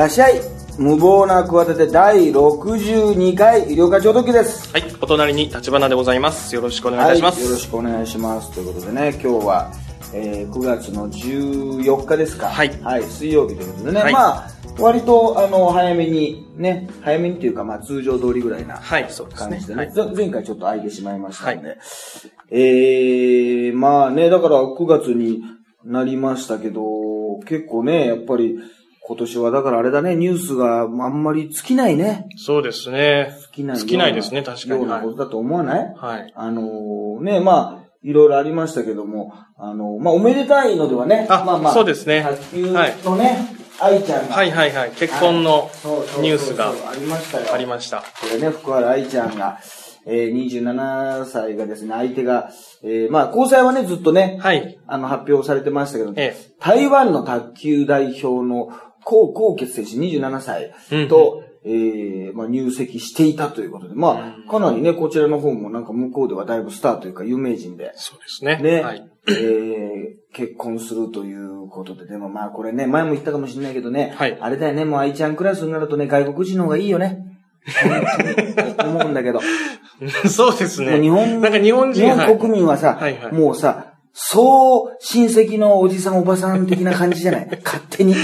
らっしゃい無謀な企て第62回医療課長時です。はい、お隣に立花でございます。よろしくお願いいたします。よろしくお願いします。ということでね、今日は、えー9月の14日ですか。はい水曜日ということでね、はいまあ、割と、あの、早めに、ね、早めにっていうか、まあ、通常通りぐらいな感じで。ね。はい。ぜ前回ちょっと空いてしまいましたので。はえー、まあね、だから9月になりましたけど、結構ね、やっぱり今年はだからあれだね、ニュースがあんまり尽きないね。そうですね。尽きない尽きないですね確かにようなことだと思わない、はい。あのーね、まあ、いろいろありましたけども、あのまあ、おめでたいのではね、あまあまあ、そうですね卓球のね、愛ちゃんが、はいはいはい。結婚のニュースがありましたよ。ありました。これね、福原愛ちゃんが、えー、27歳がですね、相手が、えー、まあ、交際はね、ずっとね、はい。あの、発表されてましたけど、え台湾の卓球代表の高高傑選手27歳と、えーまあ、入籍していたということで、まあ、かなりね、こちらの方もなんか向こうではだいぶスターというか有名人で、そうですね。ね、はい。えー結婚するということで、でもまあこれね、前も言ったかもしれないけどね、はい。あれだよね、もう愛ちゃんクラスになるとね、外国人の方がいいよね。思うんだけど。そうですね。日本、なんか日本人日本国民はさ、はいはい。もうさ、そう親戚のおじさんおばさん的な感じじゃない？勝手に、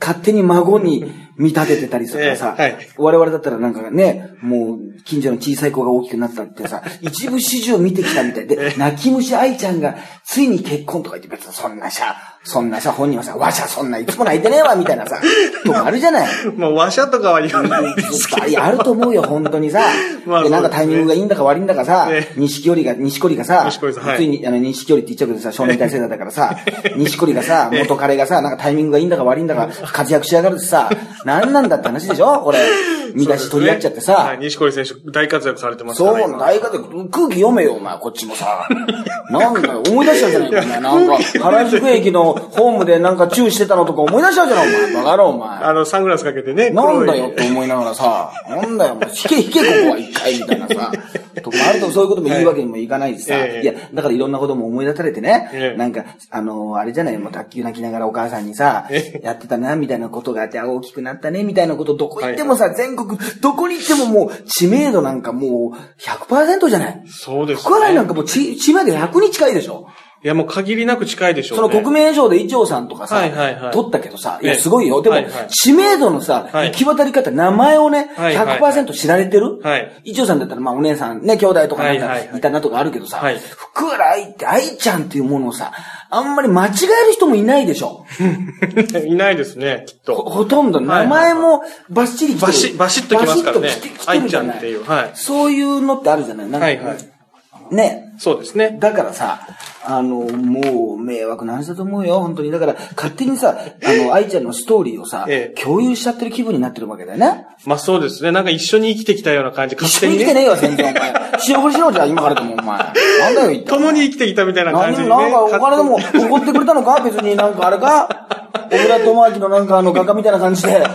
勝手に孫に見立ててたりするからさ、ええはい我々だったらなんかね、もう近所の小さい子が大きくなったってさ、一部始終見てきたみたいで、泣き虫愛ちゃんがついに結婚とか言って別にそんなさ、そんなさ、本人はさ、わしゃそんないつも泣いてねえわみたいなさ、とかあるじゃない。もう和車とかは言わないですけど。いや、あると思うよ、本当にさ。まあで、なんかタイミングがいいんだか悪いんだかさえ、錦織が、錦織がさ、ついに、あの、錦織って言っちゃうけどさ、少年隊世代だからさ、錦織がさ、元彼がさ、なんかタイミングがいいんだか悪いんだか、活躍しやがるってさ、なんなんだって話でしょ？これ、見出し取り合っちゃってさはい。。西堀選手、大活躍されてますからね。そう、大活躍、空気読めよ、お前、こっちもさ。なんだよ、思い出しちゃうじゃないか、お前。なんか、原宿駅のホームでなんかチューしてたのとか思い出しちゃうじゃない、お前。バカ野郎、お前。あの、サングラスかけてね。なんだよって思いながらさ、なんだよ、もう引け引けここは一回みたいなさ、とかもあるとそういうことも言うわけにもいかないしさ、ええいや、だからいろんなことも思い出されてね、ええなんか、あのあれじゃない、もう卓球泣きながらお母さんにさえ、やってたな、みたいなことがあって、あ大きくなったね、みたいなことどこ行ってもさ、全国、どこに行ってももう知名度なんかもう100%じゃない？そうです福原なんね。かもう知知名度100に近いでしょ？いや、もう限りなく近いでしょうね。その国名賞で一丁さんとかさ、はいはいはい取ったけどさ、いや、ええすごいよ。でも、知名度のさ、はい行き渡り方、名前をね、はいはい100%知られてる、はい一丁さんだったら、まあ、お姉さんね、兄弟とかなんかはいたなとかあるけどさ、はい福原愛って愛ちゃんっていうものをさ、あんまり間違える人もいないでしょ？いないですね、きっほと。ほとんど、名前もバッチリ来てるバシッ、バシッときますからねバシッと来て。るじゃない？ちゃんっていう。はい。そういうのってあるじゃない？なんかはいはいね。そうですね。だからさ、あの、もう、迷惑な話だと思うよ、本当に。だから、勝手にさ、あの、愛ちゃんのストーリーをさ、ええ共有しちゃってる気分になってるわけだよね。まあそうですね。なんか一緒に生きてきたような感じ、一勝手にね。緒に生きてねえよ、全然、お前。白黒しろじゃあ、今からでも、お前。なんだよ、言って。共に生きてきたみたいな感じね。なんか、お金でも、おごってくれたのか別になんかあれか 小倉智明のなんかあの、画家みたいな感じで。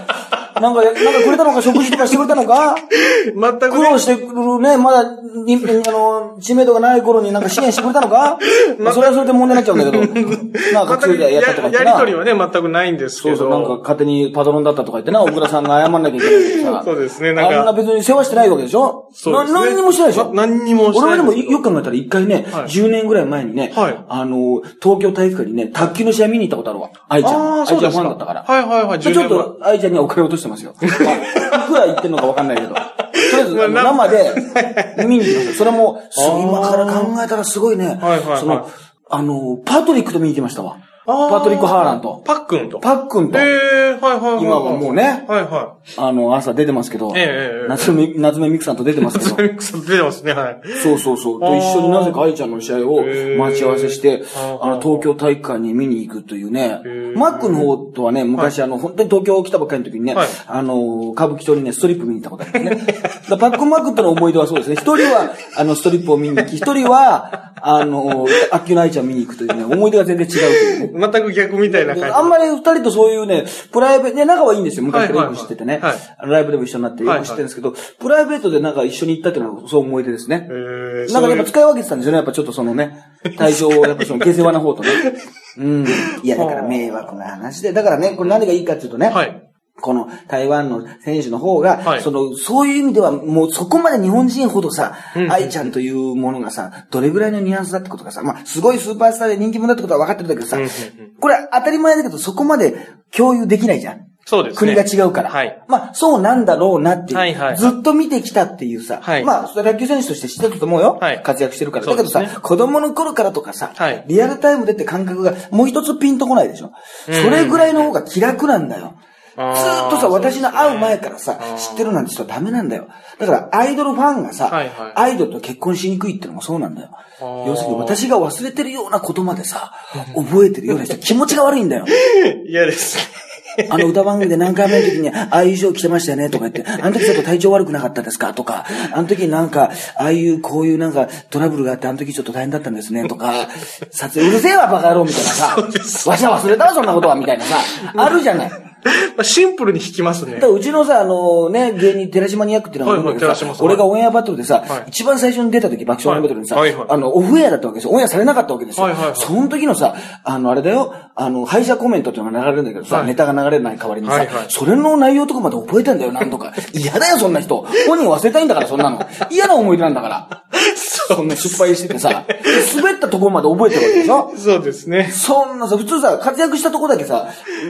なんか、なんかくれたのか食事とかしてくれたのか？全くね苦労してくるね、まだ、にあの、知名度がない頃になんか支援してくれたのか？まあそれはそれで問題になっちゃうんだけど。なんか、薬でやったとかやな。りとりはね、全くないんですけど。そうそう、なんか勝手にパトロンだったとか言ってな、小倉さんが謝んなきゃいけないけどさ。そうですねなんかあんな別に世話してないわけでしょ？そうですねな何にもしてないでしょ？な何にもしてない俺はでもよよく考えたら一回ね、はい10年ぐらい前にね、はいあの、東京体育館にね、卓球の試合見に行ったことあるわ。愛ちゃん。ああ、愛ちゃん。ファンだったから。はいはいはい、で10年前。ちょっと、愛ちゃんにはお金落としてますよ。まあいくら言ってんのかわかんないけど。とりあえず、生で見に行きました。それも、今から考えたらすごいね。はいはいはいその、あの、パトリックと見に行きましたわ。あパトリック・ハーランと。パックンと。パックンと。ええはいはいはい。今はもうねはいはあの、朝出てますけど、ええええ夏目、夏目みくさんと出てますけい。どそ、れくそ出てますね、はい。そうそうそう。とあー一緒になぜか愛ちゃんの試合を待ち合わせして、あーあの、東京体育館に見に行くというねー、マックの方とはね、昔あの、本当に東京来たばっかりの時にねはい、あの、歌舞伎町にね、ストリップ見に行ったことあるんですね。パックンマックとの思い出はそうですね。一人は、あの、ストリップを見に行き、一人は、あの、卓球の愛ちゃん見に行くというね、思い出が全然違うというね。全く逆みたいな感じ。あんまり二人とそういうね、プライベート、ね、仲はいいんですよ。昔からよく知っててね。はいはいはいライブでも一緒になってよく知ってるんですけど、プライベートでなんか一緒に行ったっていうのはそう思い出ですね。えーなんかやっぱ使い分けてたんですよね。やっぱちょっとそのね、対象をやっぱその下世話な方とね。うん。いや、だから迷惑な話で。だからね、これ何がいいかっていうとね。はい。この台湾の選手の方が、はいその、そういう意味では、もうそこまで日本人ほどさ、うん愛ちゃんというものがさ、どれぐらいのニュアンスだってことがさ、まあ、すごいスーパースターで人気者だってことは分かってるんだけどさうんこれ当たり前だけど、そこまで共有できないじゃん。そうです国ね。が違うから。はい。まあ、そうなんだろうなっていう。はいはいずっと見てきたっていうさ。はいまあ、それは野球選手として知ってたと思うよ。はい活躍してるから。だけどさ、子供の頃からとかさ、はいリアルタイムでって感覚がもう一つピンとこないでしょ。うんそれぐらいの方が気楽なんだよ。ずっとさ、私の会う前からさ知ってるなんて人はダメなんだよ。だから、アイドルファンがさ、はいはいアイドルと結婚しにくいってのもそうなんだよ。要するに私が忘れてるようなことまでさ、覚えてるような人 気持ちが悪いんだよ。嫌ですね。あの歌番組で何回目の時に、ああいう衣装着てましたよねとか言って、あの時ちょっと体調悪くなかったですかとか、あの時なんか、ああいうこういうなんかトラブルがあって、あの時ちょっと大変だったんですねとか、撮影うるせえわバカ野郎みたいなさ、わしは忘れたわそんなことはみたいなさ、あるじゃない。まあシンプルに弾きますねうちのさ、あのね、芸人、寺島ニヤックっていうのがはいはい俺がオンエアバトルでさは、い一番最初に出た時、爆笑オンエアバトルにさはいはいはい、あの、オフエアだったわけですよ。オンエアされなかったわけですよはいはいはい。その時のさ、あの、あれだよ、あの、敗者コメントっていうのが流れるんだけどさ、はいネタが流れない代わりにさはいはい、それの内容とかまで覚えてんだよ、なんとか。嫌だよ、そんな人。本人忘れたいんだから、そんなの。嫌な思い出なんだから。そんな失敗しててさ、滑ったところまで覚えてるわけでしょ？そうですね。そんなさ、普通さ、活躍したとこだけさ、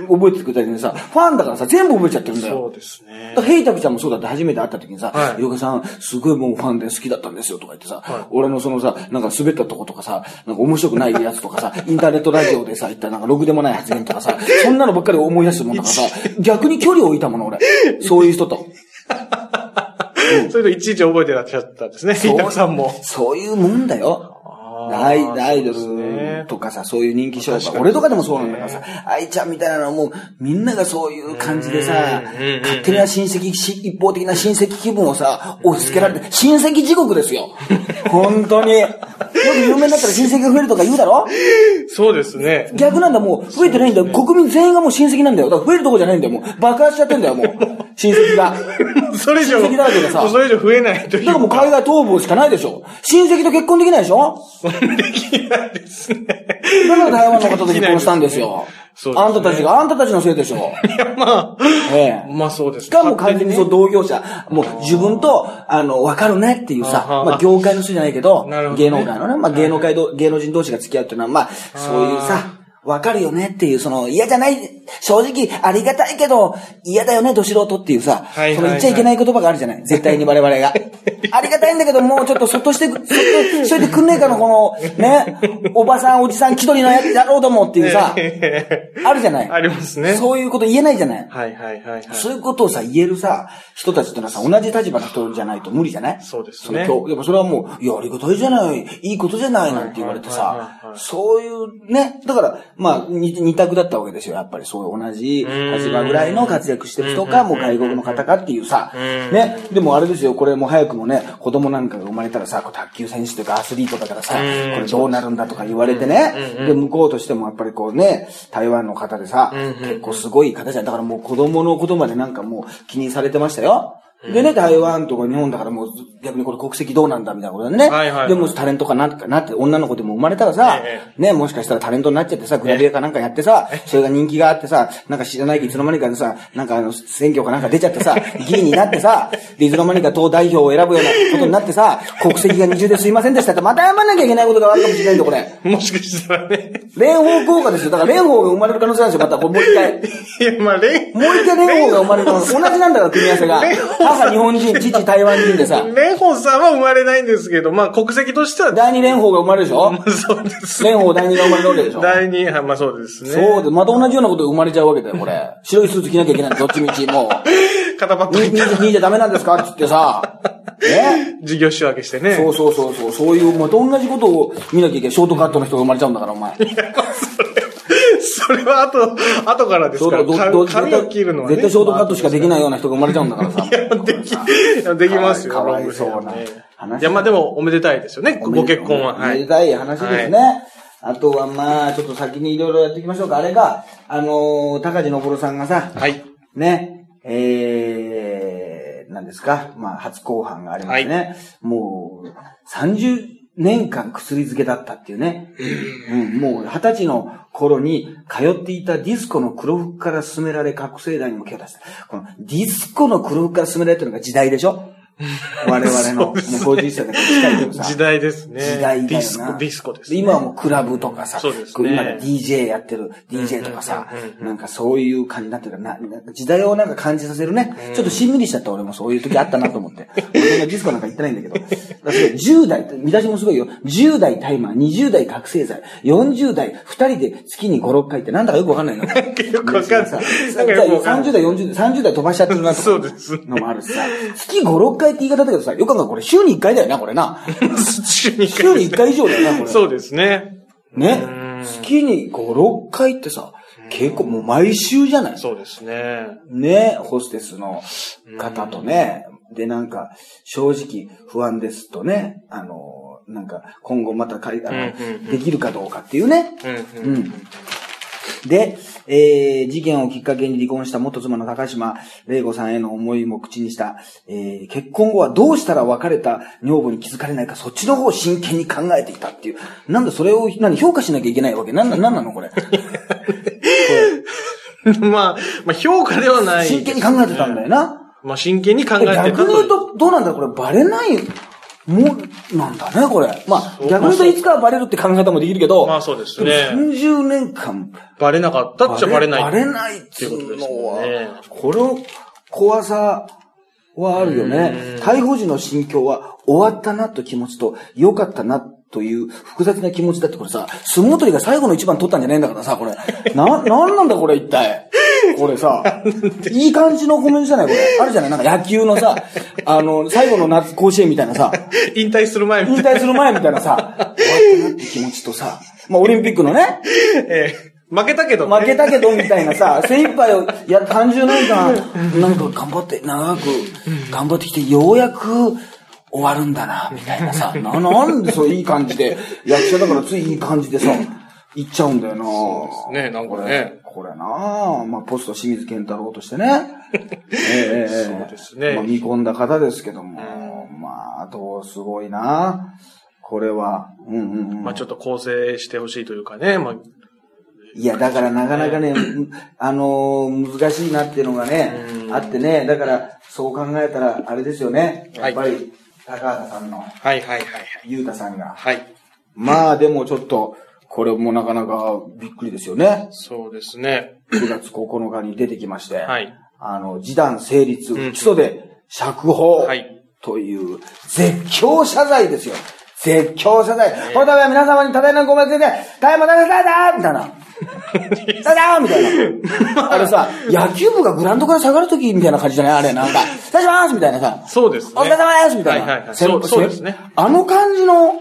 覚えててくれたりねさ、ファンだからさ、全部覚えちゃってるんだよ。そうですねヘイタクちゃんもそうだって初めて会った時にさ、はいヨガさん、すごいもうファンで好きだったんですよとか言ってさ、はい俺のそのさ、なんか滑ったとことかさ、なんか面白くないやつとかさ、インターネットラジオでさ、言ったなんかろくでもない発言とかさ、そんなのばっかり思い出してるもんだからさ、逆に距離を置いたもの俺。そういう人と。それといちいち覚えてらっしゃったんですね。そうさんも。そういうもんだよ。あアイアイドルねとかさ、そういう人気商売。俺とかでもそうなんだからさ、愛ちゃんみたいなのはもう、みんながそういう感じでさ勝手な親戚し、一方的な親戚気分をさ、押し付けられて、親戚地獄ですよ。本当に。よく有名になったら親戚が増えるとか言うだろ？そうですね。逆なんだ、もう増えてないんだよ。国民全員がもう親戚なんだよ。だから増えるとこじゃないんだよ。もう爆発しちゃってんだよ、もう。親戚が。それ以上、親戚だらけでさそれ以上増えないというだからもう海外逃亡しかないでしょ。親戚と結婚できないでしょ できないですね。だから台湾の方と結婚したんですよ。そうですね。あんたたちが、あんたたちのせいでしょ。いや、まあ、ええ。まあそうです。しかも完全にそう同業者、もう自分と、あの、わかるねっていうさ、あはまあ。業界の人じゃないけど、どね。芸能界のね、まあ芸能界ど、芸能人同士が付き合うっていうのは、まあ、そういうさ、わかるよねっていう、その、嫌じゃない、正直ありがたいけど、嫌だよね、ど素人っていうさ、はいはいはい。その言っちゃいけない言葉があるじゃない？絶対に我々が。ありがたいんだけど、もうちょっとそっとして、そっとしといてくんねえかの、この、ね、おばさん、おじさん、気取りのややろうどもっていうさ、あるじゃない？ありますね。そういうこと言えないじゃない？はいはいはいはい。そういうことをさ、言えるさ、人たちってのはさ、同じ立場の人じゃないと無理じゃない？そうですね。そやっぱそれはもう、いや、ありがたいじゃない、いいことじゃない、なんて言われてさは、い。そういうね、だから、まあ、二二択だったわけですよ、やっぱりそういう同じ立場ぐらいの活躍してる人か、もう外国の方かっていうさ、ね、でもあれですよ、これもう早くもね、子供なんかが生まれたらさ、こう卓球選手とかアスリートだからさ、これどうなるんだとか言われてね、で、向こうとしてもやっぱりこうね、台湾の方でさ、結構すごい方じゃん。だからもう子供のことまでなんかもう気にされてましたよ。でね、台湾とか日本だからもう逆にこれ国籍どうなんだみたいなことでね。はいはいはいでもタレントかなってなって、女の子でも生まれたらさ、えね、もしかしたらタレントになっちゃってさ、グラビアかなんかやってさ、それが人気があってさ、なんか知らないけどいつの間にかでさ、なんかあの、選挙かなんか出ちゃってさ、議員になってさ、でいつの間にか党代表を選ぶようなことになってさ、国籍が二重ですいませんでしたってまた謝らなきゃいけないことがあるかもしれないんだよ、これ。もしかしたらね。蓮舫効果ですよ。だから蓮舫が生まれる可能性なんですよ、また。もう一回。いや、まあ、レもう一回蓮舫が生まれる可能性。同じなんだから、組み合わせが。母日本人、父台湾人でさ。レンホンさんは生まれないんですけど、まあ、国籍としては、第二蓮舫が生まれるでしょ？まあそうです。蓮舫第二が生まれるわけでしょ？第二、はいまあそうですね。そうで、また同じようなことが生まれちゃうわけだよ、これ。白いスーツ着なきゃいけない どっちみち、もう。肩ばっか2りじゃダメなんですか？って言ってさ。ね？事業仕分けしてね。そうそうそうそう、そういう、また同じことを見なきゃいけない。ショートカットの人が生まれちゃうんだから、お前。それ は後、後からですから、どかど髪を切るのはね。絶対ショートカットしかできないような人が生まれちゃうんだからさ。いや、でき、いやできますよ。かわいそうな話いや、まあでも、おめでたいですよね、ご結婚は。おはい。めでたい話ですね。あとはまあ、ちょっと先にいろいろやっていきましょうか。あれが、あのー、高地昇さんがさ、はい。ね、えー、何ですかまあ、初公判がありましてね。もう、30年間薬漬けだったっていうね。うん、もう二十歳の頃に通っていたディスコの黒服から勧められ覚醒剤にも手を出した。このディスコの黒服から勧められてるのが時代でしょ？我々の、もう50歳だから近いけどさ。時代ですね。時代だよな。ディスコ、ディスコです、ね。今はもうクラブとかさ、そうですね今だ DJ やってる DJ とかさなんかそういう感じになってるからな、時代をなんか感じさせるね。ちょっとしんみりしちゃった俺もそういう時あったなと思って。俺そんなディスコなんか行ってないんだけど。だから10代見出しもすごいよ。10代タイマー、20代覚醒剤、40代、2人で月に5、6回ってなんだかよくわかんないの。よくわかんないさなんかよくわかんない30代、40代、30代飛ばしちゃってるなとかそうですのもあるしさ。月5、6回って言い方だけどさ、よく考これ週に1回だよな、これな。週に週に1回以上だよな、これ。そうですね。ねうん。月に5、6回ってさ、結構もう毎週じゃない？そうですね。ね、ホステスの方とね。で、なんか、正直不安ですとね、あの、なんか、今後またかい、あの、できるかどうかっていうね。うんうんうん。で、えー、事件をきっかけに離婚した元妻の高島玲子さんへの思いも口にした、えー、結婚後はどうしたら別れた女房に気づかれないか、そっちの方を真剣に考えていたっていう。なんだ、それを、何、評価しなきゃいけないわけ？なんな、なんなのこれ？まあ、まあ評価ではない、真剣に考えてたんだよ。な。まあ真剣に考えてた逆に言うと、どうなんだこれ、バレないもんなんだね、これ。まあ、逆に言うといつかはバレるって考え方もできるけど、まあそうですねでも30年間、バレなかったっちゃバレない。バレないっていうことですのは。この怖さはあるよね。逮捕時の心境は終わったなと気持ちと良かったなという複雑な気持ちだってこれさ、相撲取りが最後の一番取ったんじゃないんだからさ、これ。な、なんなんだこれ一体。これさ、いい感じのコメントじゃないこれ。あるじゃない？なんか野球のさ、あの、最後の夏甲子園みたいなさ、引退する前み引たいな。退する前みたいなさ、終わったなって気持ちとさ、まあオリンピックのね、ええ負けたけどね。負けたけどみたいなさ、精一杯を、いや、30年間、なんか頑張って、長く頑張ってきて、ようやく終わるんだな、みたいなさ、な、なんでそういい感じで、役者だからついいい感じでさ、行っちゃうんだよな。そうですねなんかね。これ、これな。まあ、ポスト清水健太郎としてね。ええええそうですね。まあ、見込んだ方ですけども、まあ、どうすごいな。これは。うんうんうん。まあちょっと構成してほしいというかね。まあ、いや、だからなかなかね、あのー難しいなっていうのがね、あってね、だから、そう考えたら、あれですよね。やっぱり、高畑さんの、はいはいはいはい。ゆうたさんが。はい。まあ、でもちょっと、これもなかなかびっくりですよね。そうですね。9月9日に出てきまして、はい。あの、示談成立、ん不起訴で釈放、はいという、絶叫謝罪ですよ。絶叫謝罪。この度は皆様に多大なご迷惑で、大変申し訳ございませんみたいな。だだーみたいな。あれさ、野球部がグラウンドから下がるときみたいな感じじゃない？あれ、なんか、失礼しますみたいなさ。そうですね。お疲れ様ですみたいな。はいはいはい。そうそうですね。あの感じの、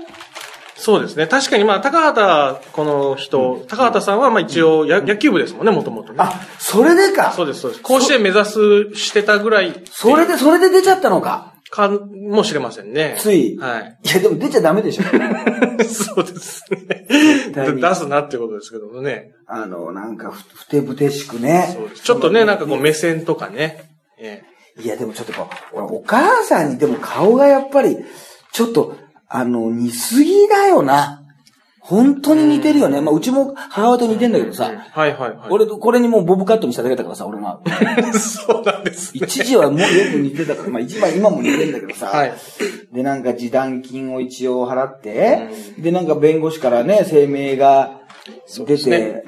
そうですね。確かにまあ、高畑、この人、高畑さんはまあ一応や野球部ですもんね、もともとね。あ、それでか。そうです、そうです。甲子園目指す、してたぐらい。それで、それで出ちゃったのか。かもしれませんね。つい。はい。いや、でも出ちゃダメでしょ。そうですね。出すなってことですけどもね。あの、なんかふ、ふてぶてしくね。ちょっとね、なんかこう目線とかね。えいや、でもちょっとこう、俺、お母さんにでも顔がやっぱり、ちょっと、あの、似すぎだよな。本当に似てるよね。まあ、うちも母親と似てんだけどえさ。はいはいはい。俺、これにもうボブカットにしただけだからさ、俺が。そうなんですね。一時はもうよく似てたから、まあ一番今も似てんだけどさ。はいで、なんか示談金を一応払って、で、なんか弁護士からね、声明が出て、すね。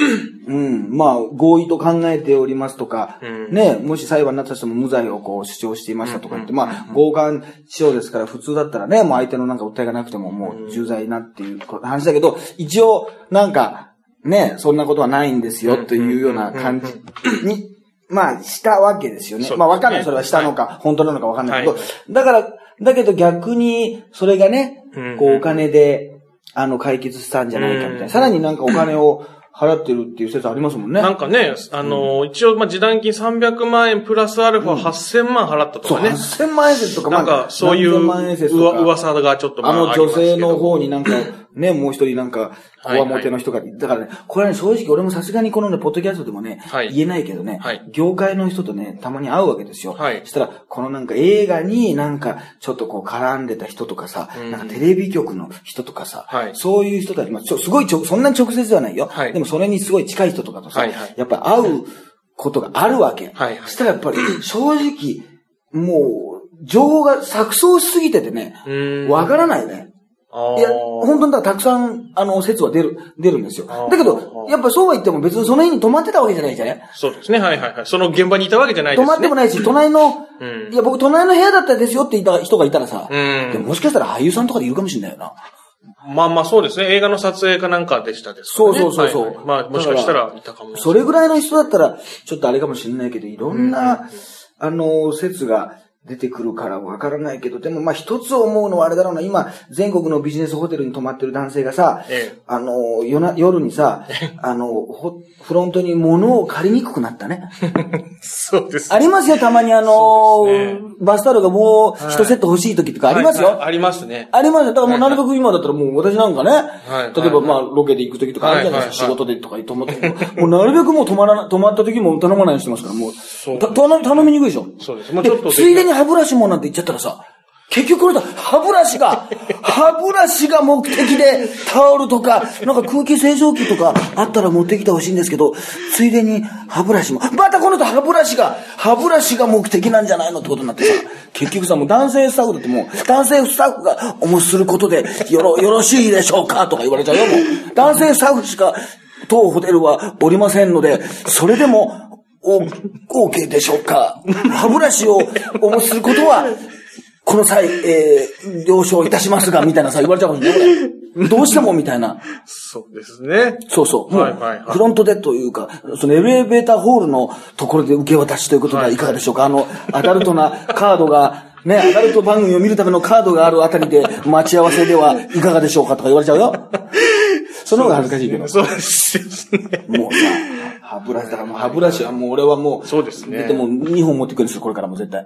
うん、まあ、合意と考えておりますとか、うん。ね、もし裁判になったとしても無罪をこう主張していましたとか言って、まあ、強姦致傷ですから普通だったらね、もう相手のなんか訴えがなくてももう重罪なっていう話だけど、一応、なんか、ね、そんなことはないんですよというような感じに、まあ、したわけですよね。そう。まあ、わかんない。それはしたのか、本当なのかわかんないけど、はい。だから、だけど逆に、それがねうん、こうお金で、あの、解決したんじゃないかみたいうんな。さらになんかお金を払ってるっていう説ありますもんね。なんかね、あの、一応、まあ、示談金300万円プラスアルファ8000万払ったとそう、かね。8000万円説とか、なんか、そういう噂がちょっとまあの女性の方になんかね、もう一人なんか、こわもての人が、だからね、これはね、正直俺もさすがにこのね、ポッドキャストでもね、はい言えないけどね、はい業界の人とね、たまに会うわけですよ。はいそしたら、このなんか映画になんか、ちょっとこう絡んでた人とかさ、うんなんかテレビ局の人とかさ、はいそういう人たち、まあ、ちょすごいちょ、そんなに直接ではないよ。はいでもそれにすごい近い人とかとさ、はいはいやっぱり会うことがあるわけ。はいはいそしたらやっぱり、正直、もう、情報が錯綜しすぎててね。わからないね。いや、本当にだたくさん、あの、説は出る、出るんですよだけど、やっぱそうは言っても別にその日に泊まってたわけじゃないじゃない？そうですね。はいはいはい。その現場にいたわけじゃないですね。泊まってもないし、隣の、うんいや、僕隣の部屋だったですよって言った人がいたらさ、うんでももしかしたら俳優さんとかでいるかもしれないよな。まあまあそうですね。映画の撮影かなんかでしたですね。そうそうそうそうはいはいまあもしかしたらいたかも。それぐらいの人だったら、ちょっとあれかもしれないけど、いろんな、あの、説が出てくるからわからないけど、でもまあ一つ思うのはあれだろうな、今、全国のビジネスホテルに泊まってる男性がさ、ええあの、夜な、夜にさ、あの、ほフロントに物を借りにくくなったね。そうです。ありますよ、たまにあのねバスタオルがもう一セット欲しい時とかありますよ。はいはいありますね。ありますよ。だからもうなるべく今だったらもう私なんかね、はい例えばまあロケで行く時とかあるじゃないですか、はいはい仕事でとか泊まってもうなるべくもう泊まらな、泊まった時も頼まないようにしてますから、もう、そうた頼み頼みにくいでしょ。そうですもうちょっとでついでに歯ブラシもなんて言っちゃったらさ、結局これだ、歯ブラシが、歯ブラシが目的でタオルとか、なんか空気清浄機とかあったら持ってきてほしいんですけど、ついでに歯ブラシも、またこの人歯ブラシが、歯ブラシが目的なんじゃないのってことになってさ、結局さ、もう男性スタッフだってもう、男性スタッフがお持ちすることで、よろ、よろしいでしょうかとか言われちゃうよ、もう。男性スタッフしか、当ホテルはおりませんので、それでも、お、OK でしょうか歯ブラシをお持ちすることは、この際、えー、了承いたしますが、みたいなさ、言われちゃうかもしれない。これどうしても、みたいな。そうですね。そうそう。はいはいはいフロントでというか、そのエレベーターホールのところで受け渡しということではいかがでしょうか。あの、アダルトなカードが、ね、アダルト番組を見るためのカードがあるあたりで待ち合わせではいかがでしょうかとか言われちゃうよ。その方が恥ずかしいけど。そうですね。もうさ、歯ブラシだからもう歯ブラシはもう俺はもう、そうですねでも2本持ってくるんですよ、これからも絶対。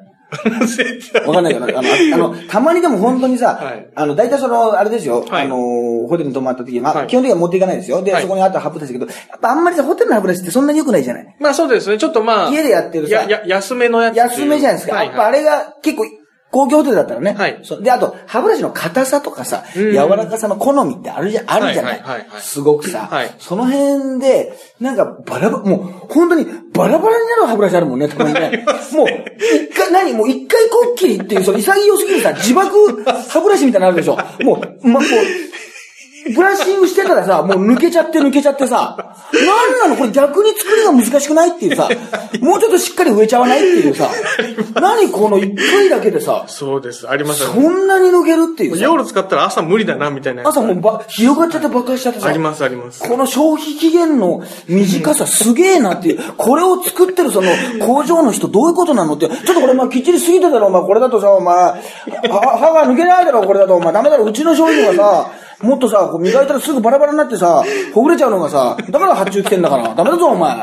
絶対わかんないけど、あの、あの、たまにでも本当にさ、はいあの、大体その、あれですよ、はいあの、ホテルに泊まった時に、まあ、はい基本的には持っていかないですよ。で、はいそこにあった歯ブラシだけど、やっぱあんまりさ、ホテルの歯ブラシってそんなに良くないじゃないまあそうですね。ちょっとまあ。家でやってるさや、や、安めのやつ。安めじゃないですか。はいやっぱあれが結構、高級ホテルだったらね。はい。で、あと、歯ブラシの硬さとかさ、うん。柔らかさの好みってあるじゃ、あるじゃない。はいはいはいはい。すごくさ、はい。その辺で、なんかバラバラ、もう、本当にバラバラになる歯ブラシあるもんね、たまにね。もう、一回、何？もう一回こっきりっていう、その潔すぎるさ、自爆歯ブラシみたいなのあるでしょ。もう、ま、もう、ブラッシングしてたらさ、もう抜けちゃって抜けちゃってさ、なんなの？これ逆に作りが難しくないっていうさ、もうちょっとしっかり植えちゃわないっていうさ、何この一回だけでさ、そうです。ありますよそんなに抜けるっていうさ、夜使ったら朝無理だな、みたいなやつ。朝もうば、広がっちゃって爆発しちゃってさ、あります、あります。この消費期限の短さすげえなっていう、これを作ってるその工場の人どういうことなのって、ちょっとこれまあきっちり過ぎてたらお前これだとさ、お前、は歯が抜けないだろこれだとお前ダメだろうちの商品はさ、もっとさ、こう磨いたらすぐバラバラになってさ、ほぐれちゃうのがさ、だから発注来てんだから、ダメだぞお前。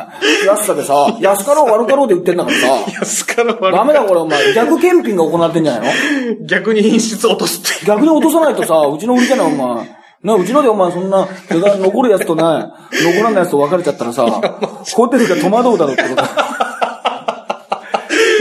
安さでさ、安かろう悪かろうで売ってんだからさ、安かの悪ダメだこれお前、逆検品が行われてんじゃないの？逆に品質落とすって。逆に落とさないとさ、うちの売りじゃない、お前。な、うちのでお前そんな、残るやつとね、残らないやつと別れちゃったらさ、ホテルが戸惑うだろうってこと。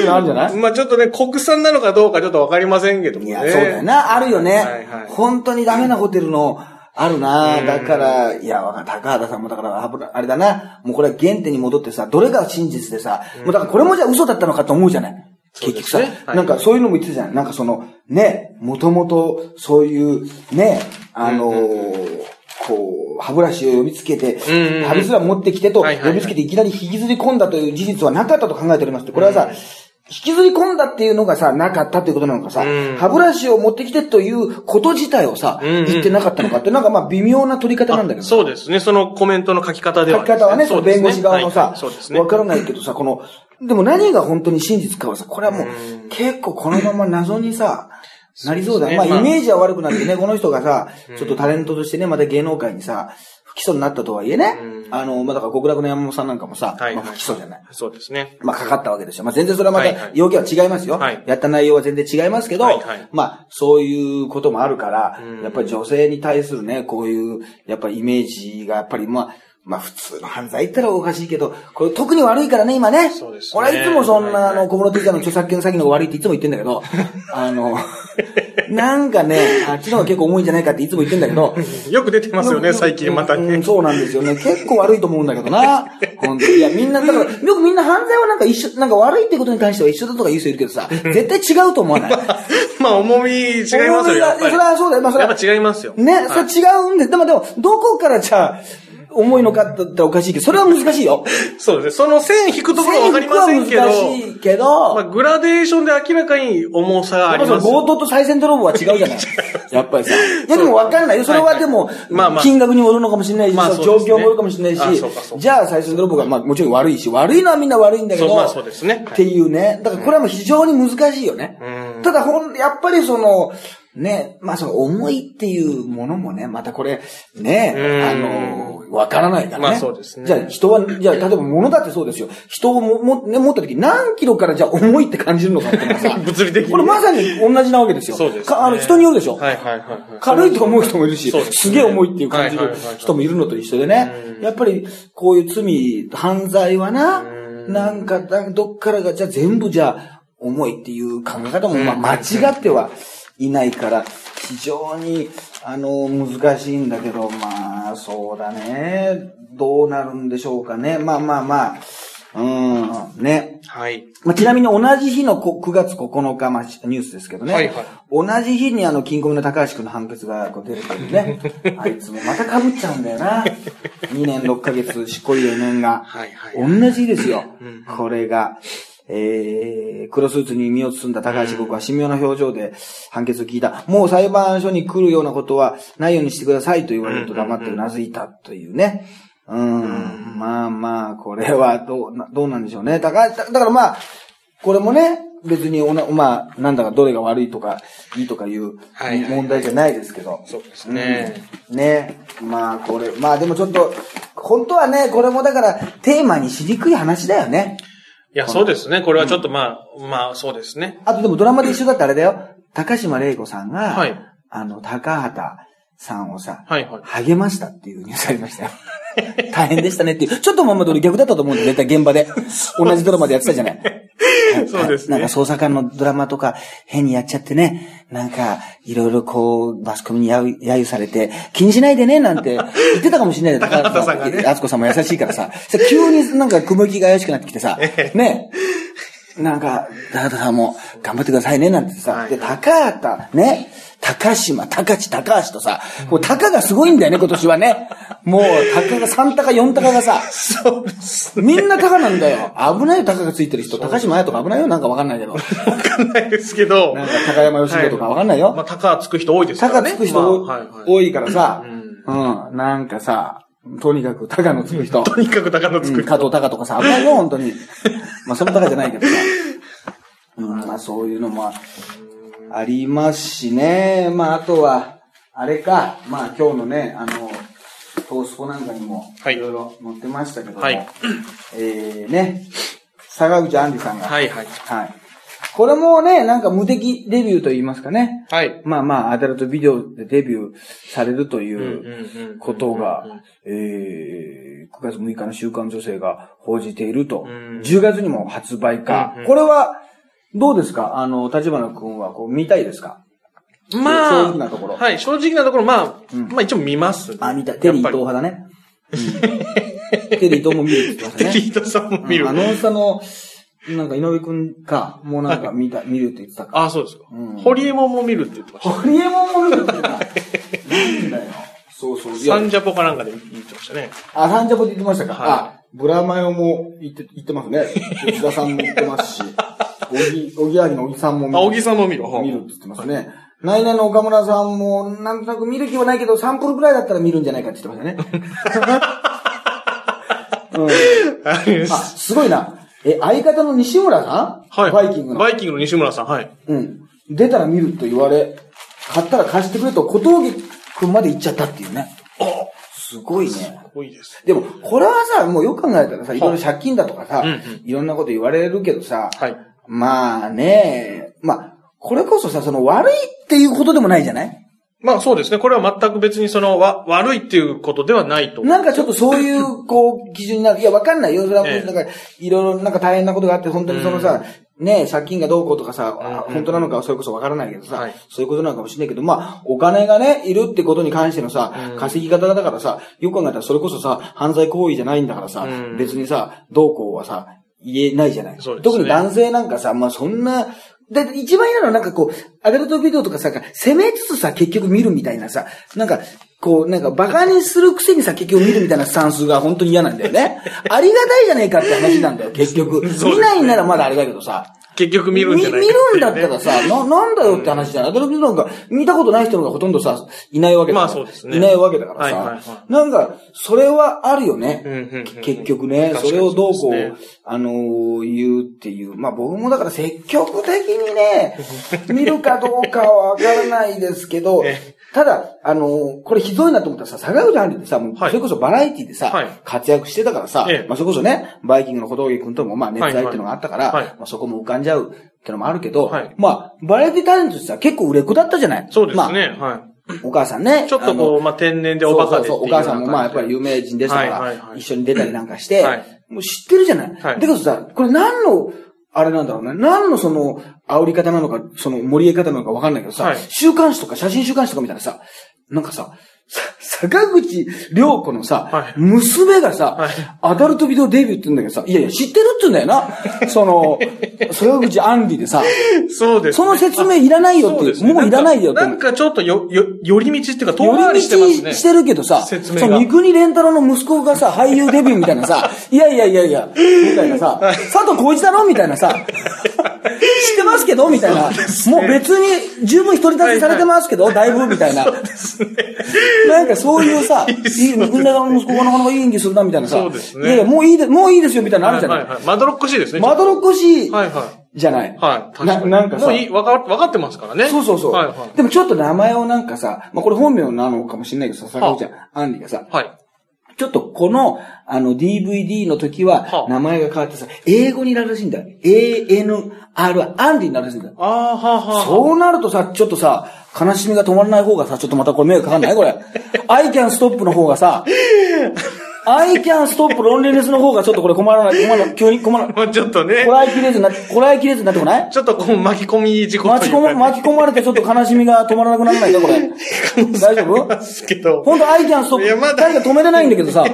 いうのあるんじゃない？まあちょっとね、国産なのかどうかちょっとわかりませんけどもね。いや、そうだよな、あるよね。はいはい。本当にダメなホテルの、あるな。だから、いや、わかん高畑さんもだから、あれだな。もうこれは原点に戻ってさ、どれが真実でさ、もうだからこれもじゃあ嘘だったのかと思うじゃない？結局さ、ねはい。なんかそういうのも言ってたじゃん。なんかその、ね、もともとそういう、ね、あのーこう、歯ブラシを呼びつけて、歯ブラシは持ってきてと呼びつけていきなり引きずり込んだという事実はなかったと考えております。これはさ、引きずり込んだっていうのがさ、なかったということなのかさ、うん。歯ブラシを持ってきてということ自体をさ、うん。うん。言ってなかったのかって、なんかまあ微妙な取り方なんだけど。そうですね。そのコメントの書き方では、書き方はね、その弁護士側のさはい、そうですね。わからないけどさ、この、でも何が本当に真実かはさ、これはもう、結構このまま謎にさ、なりそうだ。うですね。まあイメージは悪くなってね、この人がさ、ちょっとタレントとしてね、また芸能界にさ、不起訴になったとはいえねう、んあの、まあ、だから極楽の山本さんなんかもさ、はいまあ、不起訴じゃない。そうですね。まあ、かかったわけですよ。まあ、全然それはまはいはいた要件は違いますよ。はいやった内容は全然違いますけど、はいはいまあ、そういうこともあるから、うんやっぱり女性に対するね、こういう、やっぱりイメージが、やっぱりまあ、まあ普通の犯罪言ったらおかしいけど、これ特に悪いからね、今ね。そうですね俺はいつもそんな、はいはいあの、小室哲哉の著作権詐欺の悪いっていつも言ってんだけど、あの、なんかね、あっちの方が結構重いんじゃないかっていつも言ってんだけど、よく出てますよね、最近またね。うん、そうなんですよね。結構悪いと思うんだけどな。本当にいや、みんな、だから、よくみんな犯罪はなんか一緒、なんか悪いってことに関しては一緒だとか言う人いるけどさ、絶対違うと思わない？まあ、重み違いますよ、やっぱり。それはそうだよ。まあ、それはやっぱ違いますよ。ね、はいそれ違うんです。でもでも、どこからじゃあ、重いのかって言ったらおかしいけど、それは難しいよ。そうですね。その線引くところはわかりませんけど、難しいけど、まあ、グラデーションで明らかに重さがあります。ぱその強盗と再銭泥棒は違うじゃない やっぱりさ。いやでも分かんないよ。それはでも金額にもよるのかもしれないし、まあそのそうですね状況もよるかもしれないしじゃあ再銭泥棒が、まあもちろん悪いし、悪いのはみんな悪いんだけど、そうまあそうですねっていうね。だからこれはもう非常に難しいよね。うんただほん、やっぱりその、ね、まあその重いっていうものもね、またこれ、ね、うんあの、わからないからね。まあそうですねじゃあ人は、じゃあ例えば物だってそうですよ。人をも、も、ね、持った時何キロからじゃあ重いって感じるのかって 物理的にこれまさに同じなわけですよ。そうですねかあの、人によるでしょ。はいはいはいはい。軽いと思う人もいるし、すねすげえ重いっていう感じる人もいるのと一緒でね。やっぱり、こういう罪、犯罪はな、うんなんか、だどっからが、じゃあ全部じゃあ、重いっていう考え方も、まあ、間違ってはいないから、非常に、あの、難しいんだけど、まあ、そうだね。どうなるんでしょうかね。まあまあまあ、うん、ね。はい。まあ、ちなみに同じ日のこ9月9日、まあ、ニュースですけどね。はいはい同じ日にあの、金庫の高橋くんの判決がこう出るというね。あいつもまた被っちゃうんだよな。2年6ヶ月執行猶予4年が。はいはい同じ日ですようん。これが。えー、黒スーツに身を包んだ高橋被告は神妙な表情で判決を聞いた。もう裁判所に来るようなことはないようにしてくださいと言われると黙ってうなずいたというね。うん、まあまあ、これはどうな、どうなんでしょうね。高橋、だだからまあ、これもね、別におな、まあ、なんだかどれが悪いとか、いいとかいう問題じゃないですけど。そうですね。うんね。まあ、これ、まあでもちょっと、本当はね、これもだから、テーマにしにくい話だよね。いや、そうですね。これはちょっとまあ、まあ、そうですね。あとでもドラマで一緒だったあれだよ。高島玲子さんが、はいあの、高畑さんをさ、はいはい。励ましたっていうニュースありましたよ。大変でしたねっていう。ちょっとまんまで俺逆だったと思うんだよ。絶対現場で。同じドラマでやってたじゃない。そうですねなんか捜査官のドラマとか変にやっちゃってね。なんか、いろいろこう、マスコミにやゆ揶揄されて、気にしないでね、なんて言ってたかもしれない高畑さんがねあつこさんも優しいからさ。さ急になんか 雲行きが怪しくなってきてさ、ね。なんか、高畑さんも頑張ってくださいね、なんてさ。はいで、高畑、ね。高島、高知、高橋とさ、こう、高がすごいんだよね、今年はね。もう、高が3高、4高がさ、そうです。みんな高なんだよ。危ないよ、高がついてる人。高島彩とか危ないよ、なんかわかんないけど。わかんないですけど。なんか高山義弘とかわかんないよ。まあ、高つく人多いですからね。高つく人多いからさ、ううん、なんかさ、とにかく高のつく人。とにかく高のつく人。うん加藤高とかさ、危ないよ、本当に。まあ、その高じゃないけどさ。うん、まあ、そういうのもありますしね。まあ、あとは、あれか、まあ、今日のね、あの、トースポなんかにも、はいいろいろ載ってましたけども、はいえー、ね、坂口杏里さんが、はいはい。はい。これもね、なんか無敵デビューと言いますかね。はい。まあまあ、アダルトビデオでデビューされるといんうことが、えー、9月6日の週刊女性が報じていると。うん10月にも発売かうんうん。これは、どうですか？あの、立花君はこう見たいですか？まあ、正直なところはい、正直なところ、まあ、うんまあ一応見ますね。あ、見たい。テリー伊藤派だね。うん テリー伊藤も見るって言ってましたね。りテリーとさんも見る。うんあのさの、なんか井上くんか、もうなんか見た、見るって言ってたか。あ、そうですかうん。ホリエモンも見るって言ってました。ホリエモンも見るって言ってた。なんだよ。そうそう。サンジャポかなんかで言ってましたね。あ、サンジャポって言ってましたか、はいあ、ブラマヨも言って、言ってますね。内田さんも言ってますし、おぎ、おぎやはぎのおぎさんも見あ、小木さんも見る。見るって言ってますね。ナイナイの岡村さんも、なんとなく見る気はないけど、サンプルぐらいだったら見るんじゃないかって言ってましたね。うん、はいあ、すごいな。え、相方の西村さん？はい。バイキングの。バイキングの西村さん、はい。うん。出たら見ると言われ、買ったら貸してくれと小峠くんまで行っちゃったっていうね。あ、すすごいね。すごいです。でも、これはさ、もうよく考えたらさ、いろいろ借金だとかさ、うんうんいろんなこと言われるけどさ、はい。まあね、まあ、これこそさ、その悪いっていうことでもないじゃない？まあそうですね。これは全く別にその、わ、悪いっていうことではないと。なんかちょっとそういう、こう、基準になる。いや、わかんないよ。それは、ええなんか、いろいろ、なんか大変なことがあって、本当にそのさ、ね、借金がどうこうとかさ、本当なのかはそれこそわからないけどさ、はいそういうことなのかもしれないけど、まあ、お金がね、いるってことに関してのさ、うん稼ぎ方だからさ、よく考えたらそれこそさ、犯罪行為じゃないんだからさ、うん別にさ、どうこうはさ、言えないじゃない。そうですね特に男性なんかさ、まあそんな、で、一番嫌なのはなんかこう、アダルトビデオとかさ、攻めつつさ、結局見るみたいなさ、なんか、こう、なんか、馬鹿にするくせにさ、結局見るみたいなスタンスが本当に嫌なんだよね。ありがたいじゃねえかって話なんだよ、結局。見ないんならまだあれだけどさ。結局見るんじゃない見かるんだったらさ、な、なんだよって話じゃない。なんか、見たことない人がほとんどさ、いないわけだから。まあそうですねいないわけだからさ。はいはいはなんか、それはあるよね。うんうんうん結局ね、それをどうこう、あのー言うっていう。まあ僕もだから積極的にね、見るかどうかはわからないですけど え、ただ、あのーこれひどいなと思ったらさ、坂口杏里ってさ、もうはい。それこそバラエティでさ、はい。活躍してたからさ、ええ。まあそれこそね、バイキングの小峠君ともまあ熱愛っていうのがあったから、はいはい。はい。まあそこも浮かんじゃうってのもあるけど、はい。まあ、バラエティタレントってさ、結構売れっ子だったじゃない？そうですまあね。はお母さんね。い。ちょっとこう、まあ天然でおバカでそうそうお母さんもまあやっぱり有う名人でしたから、はいはいはい。一緒に出たりなんかして、はい。もう知ってるじゃない、はい。だけどさ、これ何の、あれなんだろうね。何のその、煽り方なのか、その盛り上げ方なのかわかんないけどさ、はい週刊誌とか写真週刊誌とか見たらさ、なんかさ、さ坂口良子のさ、はい娘がさ、はいアダルトビデオデビューって言うんだけどさ、いやいや、知ってるって言うんだよな。その、坂口杏里でさ、そうですね。その説明いらないよっう、そうですねもういらないよって。なんかちょっとよ、よ、寄り道っていうか、遠寄回りりしてますね。道してるけどさ、説明がその三国連太郎の息子がさ、俳優デビューみたいなさ、いやいやいやいや、みたいなさ、佐藤浩市だろみたいなさ、知ってますけどみたいな。もう別に十分独り立ちされてますけど、だいぶみたいな。なんかそういうさ、いい、三国連太郎の息子がなかなかいい演技するなみたいなさ、そうですねいやいや、もういいで、もういいですよみたいなのあるじゃない。はいはいはい。まどろっこしいですね。まどろっこしいはいはい。じゃない。はい。確かに。ななんかさもういい、わか、わかってますからね。そうそうそう。はいはい。でもちょっと名前をなんかさ、まあこれ本名なのかもしれないけどさ、坂口ちゃん、アンディがさ、はい。ちょっとこの、あの、DVD の時はは、あ名前が変わってさ、英語になるらしいんだよ。ANR は、アンディになるらしいんだよ。ああ、はあはあ。そうなるとさ、ちょっとさ、悲しみが止まらない方がさ、ちょっとまたこれ迷惑かかんない？これ。I can stop の方がさ、I can stop ロンリネスの方がちょっとこれ困らない、困らない、急に困らない。もうちょっとねこ、らえきれずになこらえきれずになってこない？ちょっとこう巻き込み事故巻き込ま、巻き込まれてちょっと悲しみが止まらなくならないかこれ。大丈夫？ますけど。本当アイキャンストップ。いやまだ誰か止めれないんだけどさ、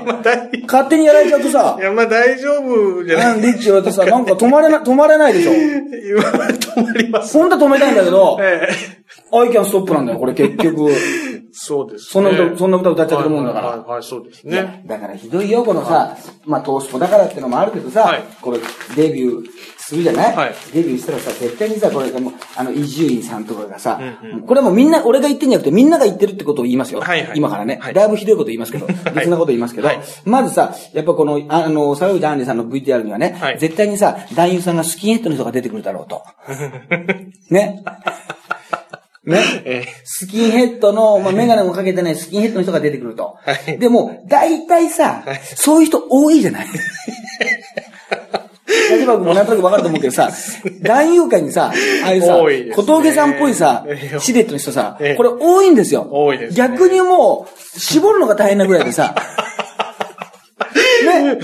勝手にやられちゃうとさい、や、まあ大丈夫じゃない。なんでって言われてさ、なんか止まれな、止まれないでしょ。今、止まります。本当は止めたいんだけど、ええ。アイキャンストップなんだよ、これ結局。そうです、ね。そんな歌、そんな歌歌っちゃってるもんだから。はいはいはい、そうですね。だからひどいよ、このさ、まあ、トースポだからってのもあるけどさ、はいこれ、デビューするじゃない、はいデビューしたらさ、絶対にさ、これがもう、あの、伊集院さんとかがさ、うんうんこれはもうみんな、俺が言ってんじゃなくて、みんなが言ってるってことを言いますよ。はいはい今からね、はいだいぶひどいこと言いますけど、別なこと言いますけど、はいまずさ、やっぱこの、ああの、坂口杏里さんの VTR にはね、はい絶対にさ、男優さんがスキンヘッドの人が出てくるだろうと。ね。ね。えスキンヘッドの、まあ、メガネもかけてないスキンヘッドの人が出てくると。はい。でも、大体さ、そういう人多いじゃない？立場君もなんとなくわかると思うけどさ、男優界にさ、ああいうさ、ね。小峠さんっぽいさええ、シルエットの人さええ、これ多いんですよ。多いですね。逆にもう、絞るのが大変なぐらいでさ、ね。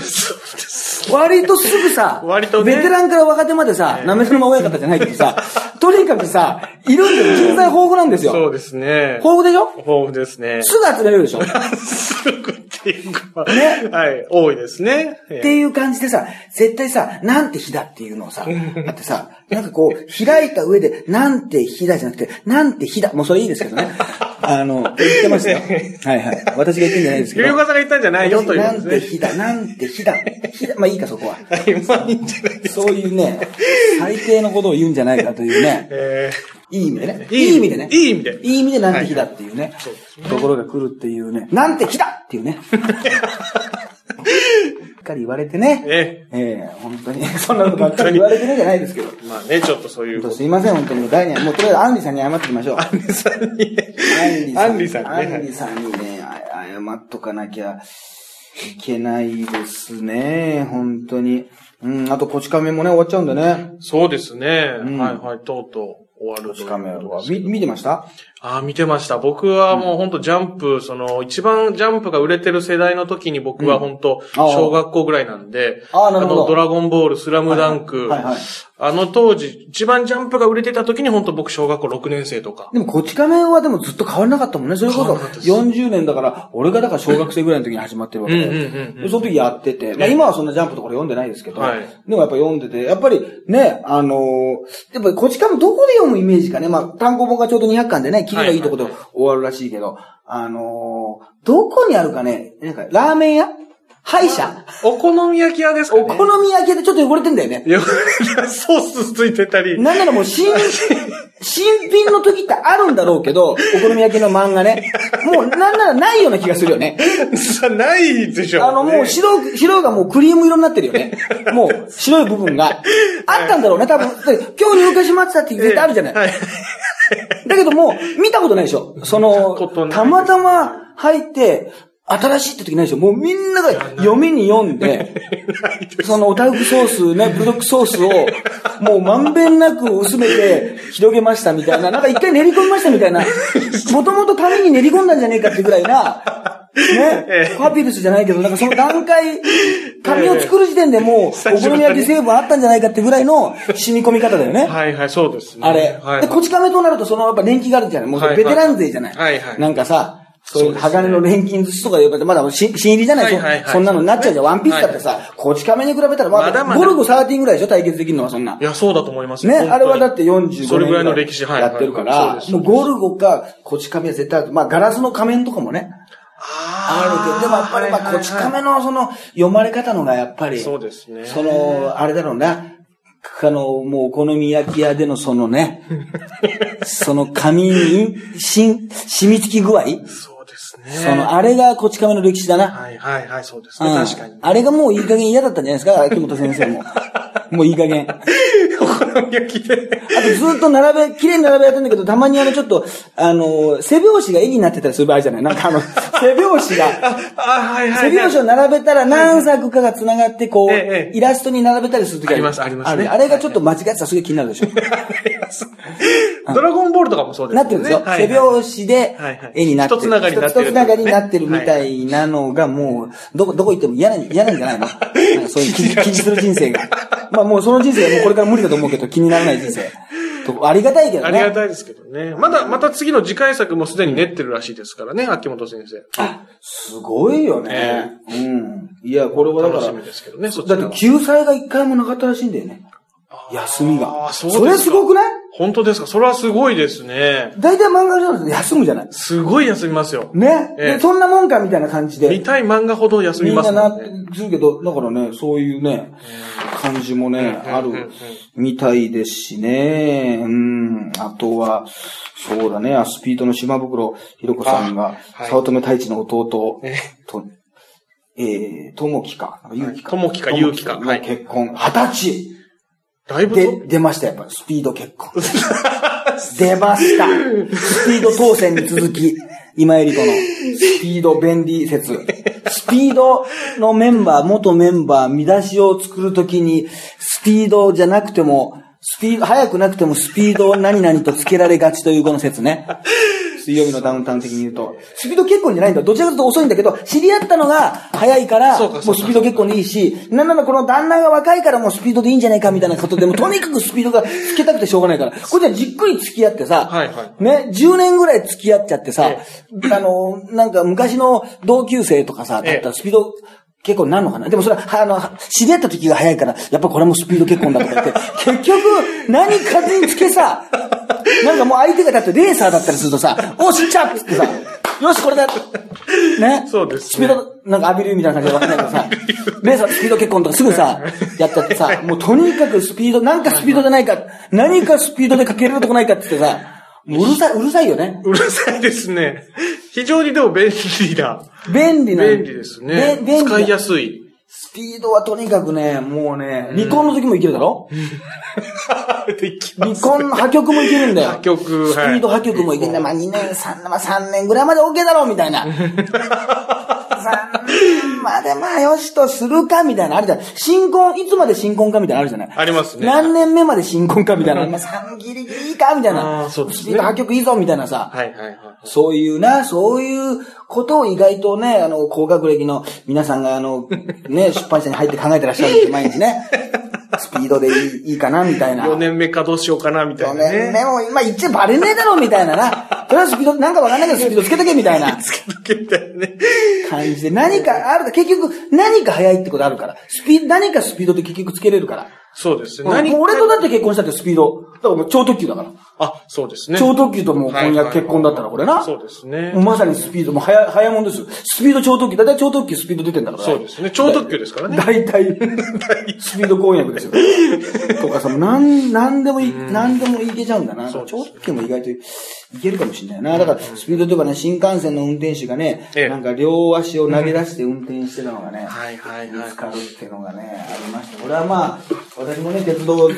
割とすぐさ、割とねベテランから若手までさ、なめそのま親方じゃないけどさ、とにかくさ、いるんだよ。人材豊富なんですよ。そうですね。豊富でしょ？豊富ですね。すぐ集めれるでしょ？っすぐっていうか、ねはい、多いですね。えていう感じでさ、絶対さ、なんて日だっていうのをさ、だってさ、なんかこう、開いた上で、なんて日だじゃなくて、なんて日だ。もうそれいいですけどね。あの、言ってましたよ。はいはい。私が言ってんじゃないですけど。ゆりおかさんが言ったんじゃないよというなん。て日だ、なんて日だ。日だ。まあいいか、そこは。はい、まあいいんじゃないですか。そういうね、最低のことを言うんじゃないかというね、えいい意味でね。いいい意味でね。いい意味でいい意味でなんて日だっていうねところが来るっていうね、なんて日だっていうね。しっかり言われてね。ー、えええ本当に。そんなことばっかり言われてねじゃないですけど。ー、まあね、ちょっとそういうすいません、本当に。第二もうとりあえずアンリさんに謝ってきましょう。アアンリさんに、アンリさんね。アンリはいさんにね、あ謝待っとかなきゃいけないですね。本当に。うん、あと、こち亀もね、終わっちゃうんでね。そうですね。うんはいはい、とうとう終わるということは。ですみ、見てました？ああ、見てました。僕はもう本当ジャンプ、その、一番ジャンプが売れてる世代の時に僕は本当、小学校ぐらいなんで、あの、ドラゴンボール、スラムダンク。あの当時、一番ジャンプが売れてた時に本当僕小学校6年生とか。でも、こち亀はでもずっと変わらなかったもんね。それこそ変わらなかったです40年だから、俺がだから小学生ぐらいの時に始まってるわけで。その時やってて、まあ今はそんなジャンプとかで読んでないですけど、はいでもやっぱ読んでて、やっぱりね、あのーやっぱりこち亀どこで読むイメージかね、まあ単行本がちょうど200巻でね、切りがいいとこで終わるらしいけど、あのーどこにあるかね、なんかラーメン屋歯医者お好み焼き屋ですかねお好み焼き屋でちょっと汚れてんだよね。いや、ソースついてたり。なんならもう新、新品の時ってあるんだろうけど、お好み焼きの漫画ね。もうなんならないような気がするよね。さ、ないでしょ、あのもう白く、白がもうクリーム色になってるよね。もう白い部分が。あったんだろうね、多分。で今日入荷しましたって絶対あるじゃない。はい。だけどもう見たことないでしょ。その、たまたま入って、新しいって時ないでしょ。もうみんなが読みに読んで、そのオタフクソースね、ブルドックソースを、もうまんべんなく薄めて広げましたみたいな、なんか一回練り込みましたみたいな、もともと紙に練り込んだんじゃねえかってぐらいな、ねええ、パピルスじゃないけど、なんかその段階、紙を作る時点でもう、お好み焼き成分あったんじゃないかってぐらいの染み込み方だよね。はいはい、そうですね。あれ。はい。で、こち亀となると、その、やっぱ年季があるじゃないもうベテラン勢じゃない。はいはいなんかさ、そういう鋼の錬金寿司とかでよかったまだ新新入りじゃない,そ、はそんなのになっちゃうじゃん。ワンピースだってさ、こち亀に比べたらまだ、ゴルゴ13ぐらいでしょ対決できるのはそんな。いや、そうだと思いますね、あれはだって45それぐらいの年歴史。はいやってるかはいらもうゴルゴかこち亀は絶対。まあ、ガラスの仮面とかもね、あるけど、でもやっぱりまあ、こち亀のその、読まれ方のがやっぱり、そうですね。その、あれだろうな。あの、もうお好み焼き屋でのそのね、その紙に、しん、染み付き具合ね。その、あれがこち亀の歴史だな。はいはいはい、そうですね。うん確かに。あれがもういい加減嫌だったんじゃないですか、秋元先生も。もういい加減。あお好み焼きで。とずっと並べ、綺麗に並べやってんだけど、たまにあのちょっと、あの、背拍子が絵になってたりする場合じゃない？なんかあの、背拍子が、あ、はいはい。背拍子を並べたら何作かが繋がって、こう、イラストに並べたりするときありますありますねるあれがちょっと間違ってたらすげえ気になるでしょ。ドラゴンボールとかもそうですよね。なってるんですよ。はい背拍子で絵になってる。一つながりになってる一つながりになってるみたいなのがもう、どこ、どこ行っても嫌な、嫌なんじゃないの？そういう気にする人生が。まあもうその人生はもうこれから無理だと思うけど気にならない人生。とありがたいけどね。ありがたいですけどね。まだ、また次の次回作もすでに練ってるらしいですからね、秋元先生。すごいよね。うん。いや、これはだから、楽しみですけどね、そっちだって救済が一回もなかったらしいんだよね。休みが。あーそうですかれすごくない？本当ですか？それはすごいですね。大体漫画じゃなくて休むじゃない？すごい休みますよ。ね、ええでそんなもんかみたいな感じで。見たい漫画ほど休みみんななするけど、だからね、そういうね、感じもね、うんあるみたいですしね。うん。あとは、そうだね、アスピードの島袋ひろ子さんが、早乙女太一の弟え？と、えー、ともきか、ゆうきか。ともきかゆうきかのはい結婚、二十歳だいぶで、出ました、やっぱ、スピード結婚。出ました。スピード当選に続き、今エリコのスピード便利説。スピードのメンバー、元メンバー、見出しを作るときに、スピードじゃなくても、スピード、速くなくてもスピードを何々とつけられがちというこの説ね。水曜日のダウンタウン的に言うと。スピード結婚じゃないんだ。どちらかというと遅いんだけど、知り合ったのが早いから、もうスピード結婚でいいし、なんならこの旦那が若いからもうスピードでいいんじゃないかみたいなことでも、とにかくスピードがつけたくてしょうがないから。これじゃじっくり付き合ってさ、はいはいね、10年ぐらい付き合っちゃってさえ、あの、なんか昔の同級生とかさ、だったらスピード、結構なんのかなでもそれは、あの、知り合った時が早いから、やっぱこれもスピード結婚だとか言って、結局、何かにつけさ、なんかもう相手がだってレーサーだったりするとさ、おしっちゃっつってさ、よしこれだ。ね？そうですね。スピード、なんか浴びるみたいな感じでわかんないけどさ、レーサースピード結婚とかすぐさ、やっちゃってさ、もうとにかくスピード、なんかスピードじゃないか、何かスピードでかけれるとこないかって言ってさ、もううるさい、うるさいよね。うるさいですね。非常にでも便利だ。便利な。便利ですね。べ便利な使いやすい。スピードはとにかくね、もうね、離婚の時もいけるだろ？でき離ます。婚の破局もいけるんだよ。破局スピード破局もいけるんだよ。まあ2年、3年、まあ3年ぐらいまで OK だろうみたいな。3年までまあよしとするかみたいなのあるじゃん。新婚、いつまで新婚かみたいなのあるじゃない。ありますね。何年目まで新婚かみたいな。まあ3ギリギリいいかみたいあな。ーそうですねスピード破局いいぞみたいなさ。はいはいはい。そういうな、そういうことを意外とね、あの、高学歴の皆さんが、あの、ね、出版社に入って考えてらっしゃるんです毎日ね。スピードでいいいいかな、みたいな。4年目かどうしようかな、みた4いな年ね。目も、まあ、言っちゃバレねえだろ、みたいなな。とりあえずスピード、なんかわかんないけど スピードつけとけ、みたいなつけとけみたいなね。感じで。何かある、結局、何か早いってことあるから。スピード、何かスピードって結局つけれるから。そうですね。もう俺とだって結婚したってスピード。だからもう超特急だから。あ、そうですね。超特急ともう婚約結婚だったらこれな。そうですね。まさにスピード、もう早、早もんですよ。スピード超特急。だいたい超特急スピード出てんだから。そうですね。超特急ですからね。大体、スピード婚約ですよ。とかさ、なん、なんでもい、なんでもいけちゃうんだな。超特急も意外といけるかもしれないな。だから、スピードといえばね、新幹線の運転手がね、ええなんか両足を投げ出して運転してたのがね、はいはいはい見つかるっていうのがね、ありました。これはまあ、私もね、鉄道、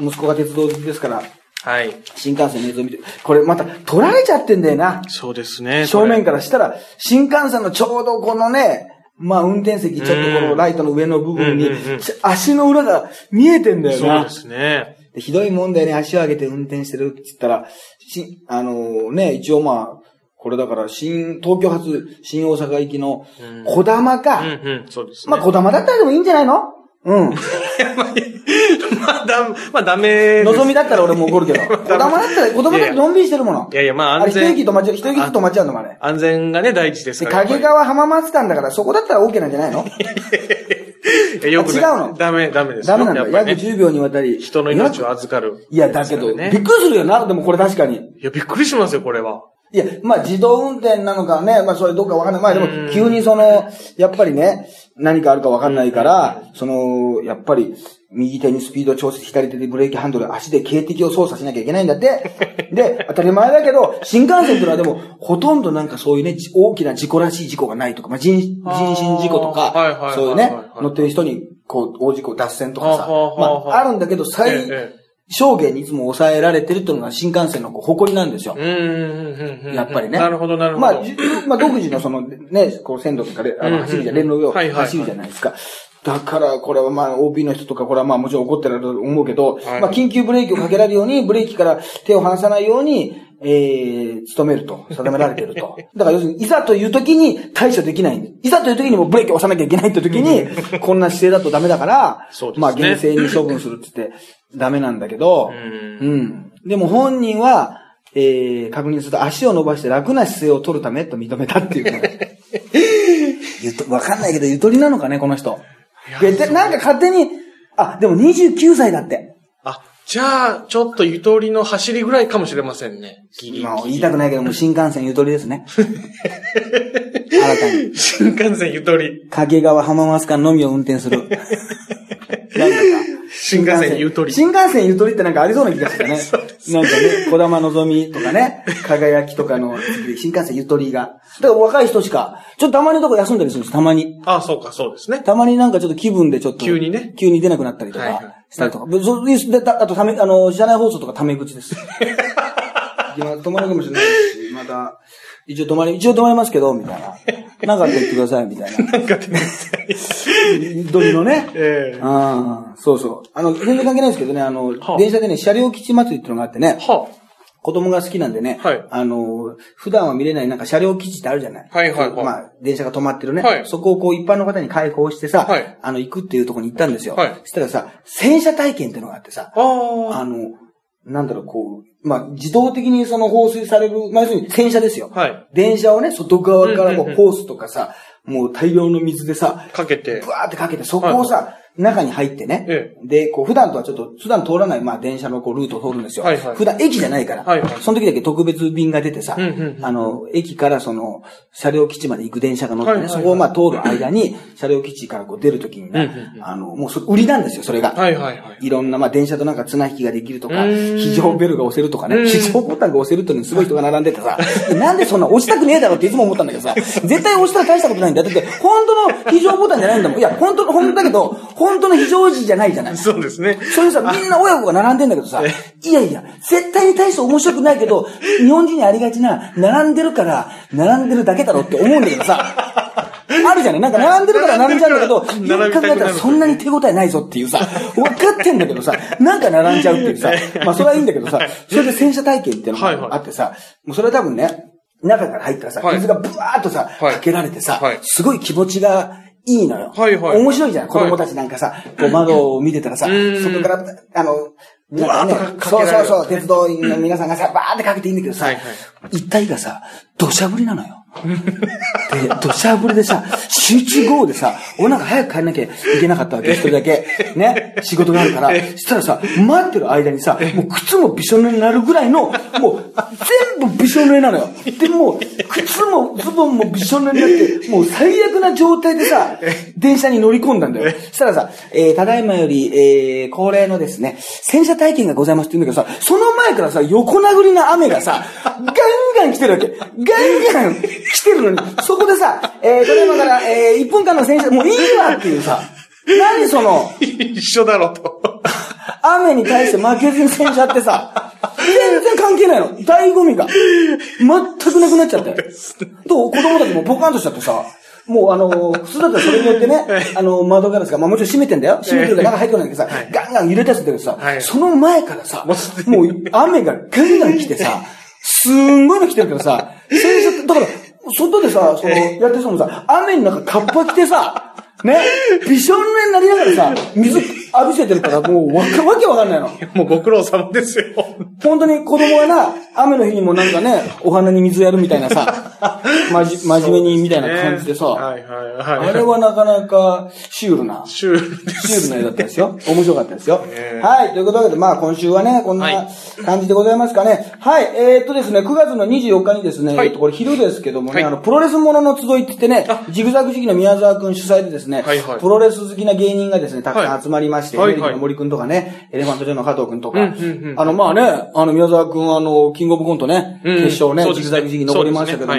息子が鉄道ですから、はい。新幹線の映像見て、これまた撮られちゃってんだよな。そうですね。正面かからしたら、新幹線のちょうどこのね、まあ運転席、ちょっとこのライトの上の部分に足の裏が見えてんだよなそうで。すね。でひどいもんだよね、足を上げて運転してるって言ったら、し、あのね、一応まあ、これだから、新、東京発、新大阪行きのうん、小玉か。うんうん、そうですね。まあ、小玉だったらでもいいんじゃないの？うん。まあ、だ、まあ、ダメ。望みだったら俺も怒るけど。小玉だったら、子供だってのんびりしてるもの。いやいや、まあ、あれ、一安全。息止まっちゃう、一息止まっちゃうのもあれ。安全がね、第一ですで、から。影川浜松間だから、そこだったら OK なんじゃないの？いやよく違うの？ダメ、ダメですよ。ダメなんだ。約やっぱりね10秒にわたり。人の命を預かる。いや、だけど、ねびっくりするよな。でもこれ確かに。いや、びっくりしますよ、これは。いや、まあ自動運転なのかね、まあそれどうかわかんない。まあでもうん。急にその、やっぱりね、何かあるかわかんないから、その、やっぱり、右手にスピード調節、左手でブレーキハンドル、足で警笛を操作しなきゃいけないんだって。で、当たり前だけど、新幹線っていうのはでも、ほとんどなんかそういうね、じ大きな事故らしい事故がないとか、まあ人、人身事故とか、そういうね、乗ってる人に、こう、大事故、脱線とかさ、まはああ、あるんだけど、最ええ小限にいつも抑えられてるっていうのが新幹線のこう誇りなんですよ。やっぱりね。なるほど、なるほど。まあ、じまあ、独自のそのね、こう線路とかで、あの走るじゃん、レールの上を走るじゃないですか。だから、これはまあ、OB の人とか、これはまあ、もちろん怒ってると思うけど、はいまあ、緊急ブレーキをかけられるように、ブレーキから手を離さないように、えー、努めると、定められてると。だから、要するに、いざという時に対処できないんで。いざという時にもブレーキを押さなきゃいけないって時に、こんな姿勢だとダメだから、そうですねまあ、厳正に処分するって言って、ダメなんだけど、うんうん。でも本人は、えー、確認すると足を伸ばして楽な姿勢を取るためと認めたっていうね。ゆと、わかんないけど、ゆとりなのかね、この人。なんか勝手に、あ、でも29歳だって。あ、じゃあ、ちょっとゆとりの走りぐらいかもしれませんね。ギリギリまあ、言いたくないけども、新幹線ゆとりですね。新たに。新幹線ゆとり。掛川浜松間のみを運転する。新幹線ゆとり。新幹線ゆとりってなんかありそうな気がしたね。なんかね、小玉のぞみとかね、輝きとかの、新幹線ゆとりが。だから若い人しか、ちょっとたまにとこ休んだりするんです、たまに。あ、そうか、そうですね。たまになんかちょっと気分でちょっと。急にね急に出なくなったりとはいはいか、したりとか。そうでだあと、ため、あの、車内放送とかタメ口です。今止まるかもしれないし、また、一応止まり、一応止まりますけど、みたいな。なんか言ってください、みたいな。なんかね、ゆとりのね。ええああ、そうそう。あの、全然関係ないですけどね、あの、はあ電車でね、車両基地祭りっていうのがあってね、は子供が好きなんでね、はいあの、普段は見れないなんか車両基地ってあるじゃないはいはいはいまあ、電車が止まってるね。はいそこをこう一般の方に開放してさ、はいあの、行くっていうところに行ったんですよ。はいそしたらさ、洗車体験っていうのがあってさ、あ。ああの、なんだろう、こう、まあ、自動的にその放水される、まあ、要するに洗車ですよ。あ。はい。電車をね、外側からもうホースとかさ、もう大量の水でさ、かけてブ。ワーってかけて、そこをさ、中に入ってね。えで、こう、普段とはちょっと、普段通らない、まあ、電車のこう、ルートを通るんですよ。はいはい普段駅じゃないから。はいはいその時だけ特別便が出てさ、うんうんうんあの、駅からその、車両基地まで行く電車が乗ってね、はいはいはいそこをまあ、通る間に、車両基地からこう、出る時にね、うんうんうんあの、もう売りなんですよ、それが。はいはいはい。いろんな、まあ、電車となんか綱引きができるとか、非常ベルが押せるとかね、うん非常ボタンが押せるっていうのにすごい人が並んでてさ、なんでそんな押したくねえだろっていつも思ったんだけどさ、絶対押したら大したことないんだよ。だって、本当の非常ボタンじゃないんだもん。いや、本当の、本当だけど、本当の非常時じゃないじゃない。そうですね。それさ、みんな親子が並んでんだけどさ、いやいや、絶対に大して面白くないけど、日本人にありがちな、並んでるから、並んでるだけだろって思うんだけどさ、あるじゃない？なんか並んでるから並んじゃうんだけど、よく考えたらそんなに手応えないぞっていうさ、分かってんだけどさ、なんか並んじゃうっていうさ、まあそれはいいんだけどさ、それで洗車体験っていうのがあってさ、もうそれは多分ね、中から入ったらさ、はい。水がブワーっとさ、はい。かけられてさはい、すごい気持ちがいいのよ。はいはい。面白いじゃん、子供たちなんかさ、こう窓を見てたらさ、ん。外から、あの、なんかねそうそうそう、鉄道員の皆さんがさ、バーってかけていいんだけどさ一体がさ、土砂降りなのよ。で、土砂降りでさ、集中豪雨でさ、俺なんか早く帰んなきゃいけなかったわけ、一人だけ。ね、仕事があるから。そしたらさ、待ってる間にさ、もう靴もびしょ濡れになるぐらいの、もう、全部びしょ濡れなのよ。で、もう、靴もズボンもびしょ濡れになって、もう最悪な状態でさ、電車に乗り込んだんだよ。そしたらさ、えー、ただいまより、えー、恒例のですね、洗車体験がございますって言うんだけどさ、その前からさ、横殴りな雨がさ、ガンガン来てるわけ。ガンガン来てるのに、そこでさ、えー、ただいまから、えー、1分間の洗車、もういいわっていうさ、何その、一緒だろと。雨に対して負けずに洗車ってさ、全然関係ないの。醍醐味が。全くなくなっちゃって。と、子供たちもポカンとしちゃってさ、もうあの、普通だったらそれによってね、あの、窓ガラスが、まあもちろん閉めてんだよ。閉めてるから中入ってこないけどさ、ガンガン揺れ出すんだけどさは、い。その前からさ、もう雨がガンガン来てさ、すんごいの来てるけどさ、洗車って、だから、外でさ、その、やってる人もさ、雨の中カッパ着てさ、ね、びしょ濡れになりながらさ、水浴びせてるからもうわか、わけわかんないの。もうご苦労様ですよ。本当に子供がな、雨の日にもなんかね、お花に水やるみたいなさ、真面目にみたいな感じでさ、はいはいはい。あれはなかなかシュールな、シシュールです。ュールな絵だったですよ。面白かったですよ。えはい。ということで、まあ今週はね、こんはない。感じでございますかね。はい。えーっとですね、9月の24日にですね、はい。えっとこれ昼ですけどもね、はい。あの、プロレスものの集いって言ってね、ジグザグ時期の宮沢くん主催でですね、プロレス好きな芸人がですね、たくさはい。ん集まりまして、はいエレキの森くんとかね、エレファントジョーの加藤くんとか、あの、まあね、あの、宮沢くん、あの、キングオブコントね、うん決勝ね、ジグザグ時期残りましたけども、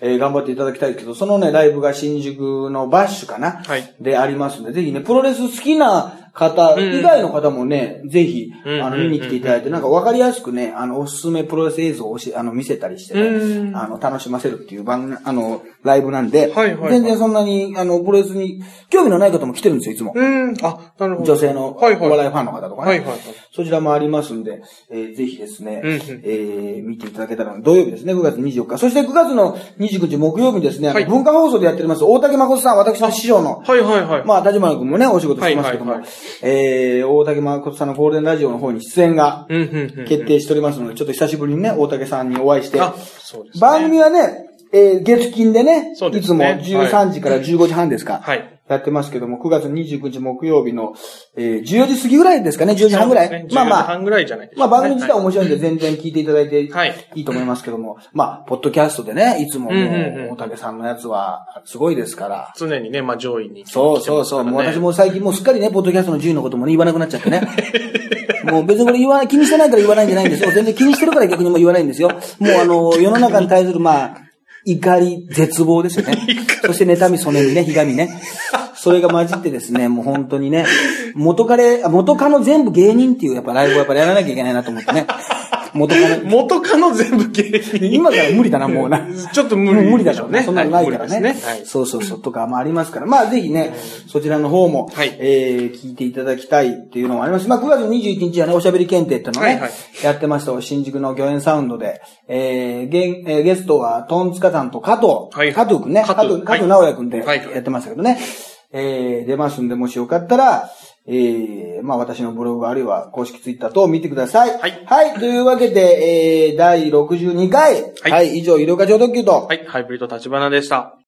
えー頑張っていただきたいけど、そのね、ライブが新宿のバッシュかな、はい。でありますんで、ぜひね、プロレス好きな方以外の方もね、ぜひ、うんあの、見に来ていただいて、なんかわかりやすくね、あの、おすすめプロレス映像を教え、あの、見せたりしてうん。ね、あの、楽しませるっていう番組、あの、ライブなんで、はいはいはい。全然そんなに、あの、プロレスに興味のない方も来てるんですよ、いつも。うん、あ、なるほど。女性のお笑いファンの方とかね。はいはいはいそちらもありますんで、えーぜひですね、うんうんえー見ていただけたら土曜日ですね、9月24日。そして9月の29日木曜日ですね、はい文化放送でやっております、大竹誠さん、私の師匠の、はいはいはい。まあ、立花君もね、お仕事してますけども、はいはいはいえー、大竹誠さんのゴールデンラジオの方に出演が。決定しておりますので、ちょっと久しぶりにね、大竹さんにお会いして、あ、そうですね。番組はね、えー月金でね、そうですいつもね13時から15時半ですか、はい。やってますけども、9月29日木曜日の、えー14時過ぎぐらいですかね、10時半ぐらい？ねまあま10時あ、半ぐらいじゃないまあ番組自体面白いんで全然聞いていただいてはいいいと思いますけども、まあ、ポッドキャストでね、いつもも大竹さんのやつはすごいですから。常にね、まあ上位に。そうそうそう。もう私も最近もうすっかりね、ポッドキャストの順位のこともね、言わなくなっちゃってね。もう別にこれ言わない、気にしてないから言わないんじゃないんですよ。全然気にしてるから逆にもう言わないんですよ。もうあの、世の中に対するまあ、怒り、絶望ですよね。そして妬み、そねみね、ひがみね。それが混じってですね、もう本当にね、元彼、あ元カノ全部芸人っていうやっぱライブをやっぱやらなきゃいけないなと思ってね。元カノ。元カノ全部芸人。今から無理だな、もうな。ちょっと無理無理だろうね。そんなのないからね。はいそうそうそう、とかもありますから。まあぜひね、そちらの方も、はいえー、聞いていただきたいっていうのもあります。まあ9月21日はね、おしゃべり検定ってのをね、はいはいやってました。新宿の御苑サウンドで、えー、ゲえーゲストはトンツカさんと加藤、はい加藤くんね、加加藤藤、加藤はい直也くんでやってましたけどね、えー、出ますんで、もしよかったら、えー、まあ私のブログあるいは公式ツイッター等を見てください。はいはい。というわけで、えー、第62回、はいはい、以上、医療課長特急と、はい、ハイブリッド立花でした。